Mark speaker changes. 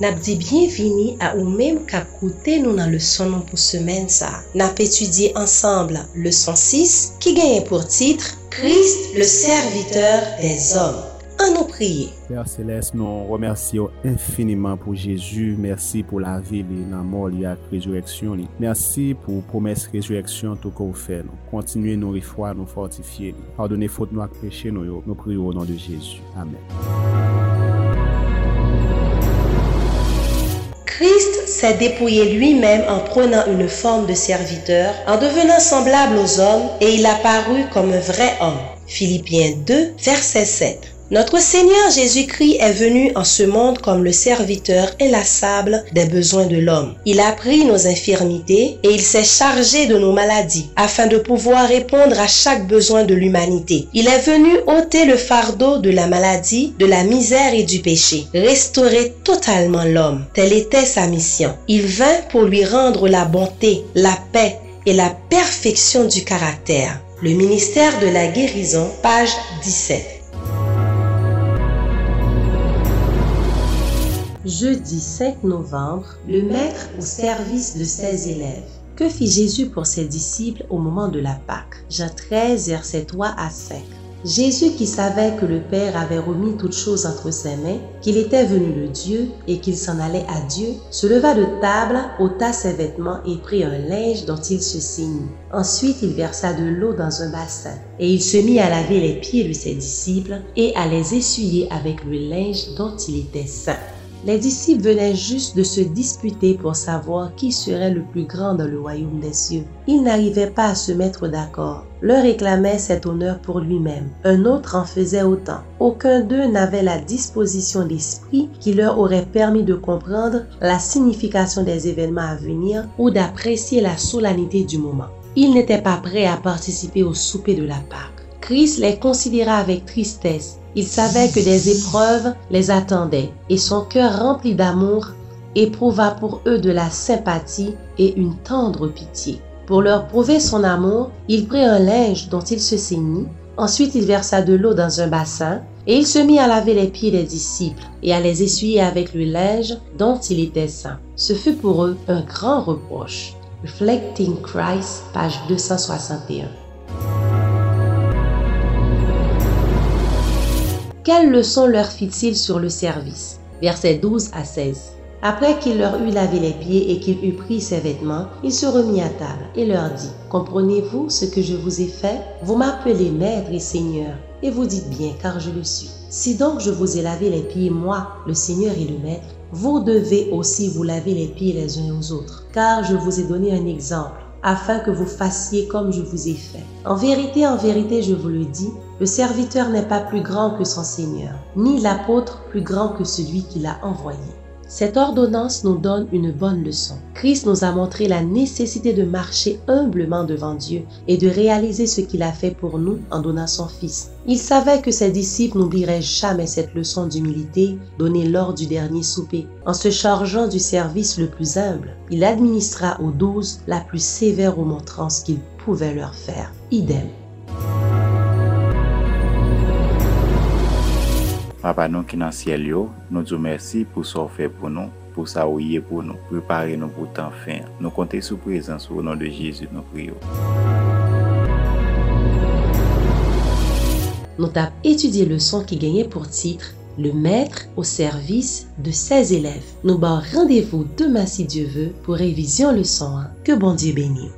Speaker 1: Nap di bienvini a ou menm kap koute nou nan leson nou pou semen sa. Nap etudye ansambla leson 6 ki genye pou titre Christ le serviteur des hommes. An nou priye.
Speaker 2: Père Céleste, nou remersiyo infiniment pou Jésus. Mersi pou la vi li nan mor li ak rezureksyon li. Mersi pou promes rezureksyon tou kon fè nou. Kontinuye nou rifwa, nou fortifiye li. Pardonne fote nou ak peche nou yo. Nou priyo ou nan de Jésus. Amen.
Speaker 1: Christ s'est dépouillé lui-même en prenant une forme de serviteur, en devenant semblable aux hommes, et il apparut comme un vrai homme. Philippiens 2, verset 7. Notre Seigneur Jésus-Christ est venu en ce monde comme le serviteur inlassable des besoins de l'homme. Il a pris nos infirmités et il s'est chargé de nos maladies afin de pouvoir répondre à chaque besoin de l'humanité. Il est venu ôter le fardeau de la maladie, de la misère et du péché, restaurer totalement l'homme. Telle était sa mission. Il vint pour lui rendre la bonté, la paix et la perfection du caractère. Le ministère de la guérison, page 17. Jeudi 5 novembre, le maître au service de ses élèves. Que fit Jésus pour ses disciples au moment de la Pâque? Jean 13, verset 3 à 5. Jésus qui savait que le Père avait remis toutes choses entre ses mains, qu'il était venu le Dieu et qu'il s'en allait à Dieu, se leva de table, ôta ses vêtements et prit un linge dont il se ceignit. Ensuite il versa de l'eau dans un bassin, et il se mit à laver les pieds de ses disciples et à les essuyer avec le linge dont il était saint. Les disciples venaient juste de se disputer pour savoir qui serait le plus grand dans le royaume des cieux. Ils n'arrivaient pas à se mettre d'accord. L'un réclamait cet honneur pour lui-même, un autre en faisait autant. Aucun d'eux n'avait la disposition d'esprit qui leur aurait permis de comprendre la signification des événements à venir ou d'apprécier la solennité du moment. Ils n'étaient pas prêts à participer au souper de la Pâque. Christ les considéra avec tristesse il savait que des épreuves les attendaient et son cœur rempli d'amour éprouva pour eux de la sympathie et une tendre pitié. Pour leur prouver son amour, il prit un linge dont il se ceignit, ensuite il versa de l'eau dans un bassin, et il se mit à laver les pieds des disciples et à les essuyer avec le linge dont il était saint. Ce fut pour eux un grand reproche. Reflecting Christ, page 261. Quelle leçon leur fit-il sur le service? Versets 12 à 16. Après qu'il leur eut lavé les pieds et qu'il eut pris ses vêtements, il se remit à table et leur dit, Comprenez-vous ce que je vous ai fait? Vous m'appelez maître et seigneur, et vous dites bien, car je le suis. Si donc je vous ai lavé les pieds, moi, le Seigneur et le Maître, vous devez aussi vous laver les pieds les uns aux autres, car je vous ai donné un exemple afin que vous fassiez comme je vous ai fait. En vérité, en vérité, je vous le dis, le serviteur n'est pas plus grand que son Seigneur, ni l'apôtre plus grand que celui qui l'a envoyé. Cette ordonnance nous donne une bonne leçon. Christ nous a montré la nécessité de marcher humblement devant Dieu et de réaliser ce qu'il a fait pour nous en donnant son Fils. Il savait que ses disciples n'oublieraient jamais cette leçon d'humilité donnée lors du dernier souper. En se chargeant du service le plus humble, il administra aux douze la plus sévère remontrance qu'il pouvait leur faire. Idem.
Speaker 3: Papa nou ki nan siel yo, nou djou mersi pou sa ou fe pou nou, pou sa ou ye pou nou, prepare nou pou tan fin. Nou konte sou prezans ou nan de Jezu nou priyo.
Speaker 1: Nou tap etudye le son ki genye pou titre Le maître au service de ses élèves. Nou ba randevou deman si Dieu veut pou revizyon le son. Que bon Dieu béni.